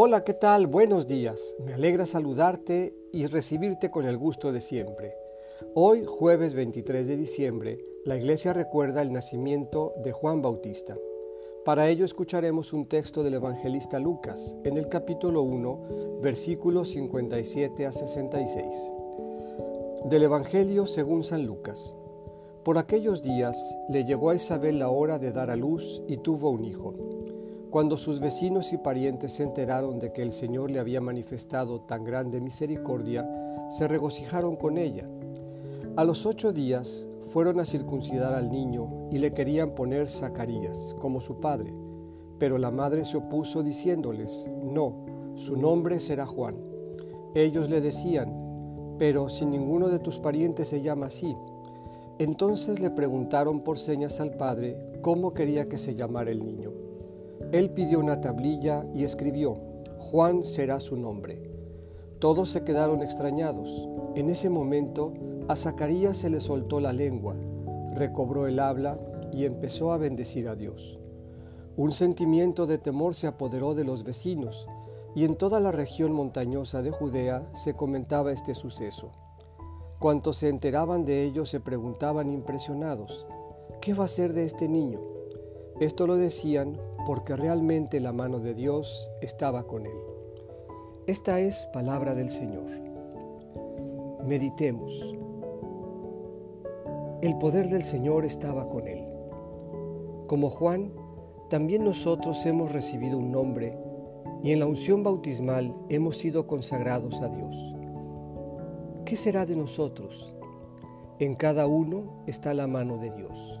Hola, ¿qué tal? Buenos días. Me alegra saludarte y recibirte con el gusto de siempre. Hoy, jueves 23 de diciembre, la iglesia recuerda el nacimiento de Juan Bautista. Para ello escucharemos un texto del evangelista Lucas en el capítulo 1, versículos 57 a 66. Del Evangelio según San Lucas. Por aquellos días le llegó a Isabel la hora de dar a luz y tuvo un hijo. Cuando sus vecinos y parientes se enteraron de que el Señor le había manifestado tan grande misericordia, se regocijaron con ella. A los ocho días fueron a circuncidar al niño y le querían poner Zacarías, como su padre. Pero la madre se opuso diciéndoles, no, su nombre será Juan. Ellos le decían, pero si ninguno de tus parientes se llama así. Entonces le preguntaron por señas al padre cómo quería que se llamara el niño. Él pidió una tablilla y escribió, Juan será su nombre. Todos se quedaron extrañados. En ese momento a Zacarías se le soltó la lengua, recobró el habla y empezó a bendecir a Dios. Un sentimiento de temor se apoderó de los vecinos y en toda la región montañosa de Judea se comentaba este suceso. Cuantos se enteraban de ello se preguntaban impresionados, ¿qué va a ser de este niño? Esto lo decían porque realmente la mano de Dios estaba con él. Esta es palabra del Señor. Meditemos. El poder del Señor estaba con él. Como Juan, también nosotros hemos recibido un nombre y en la unción bautismal hemos sido consagrados a Dios. ¿Qué será de nosotros? En cada uno está la mano de Dios.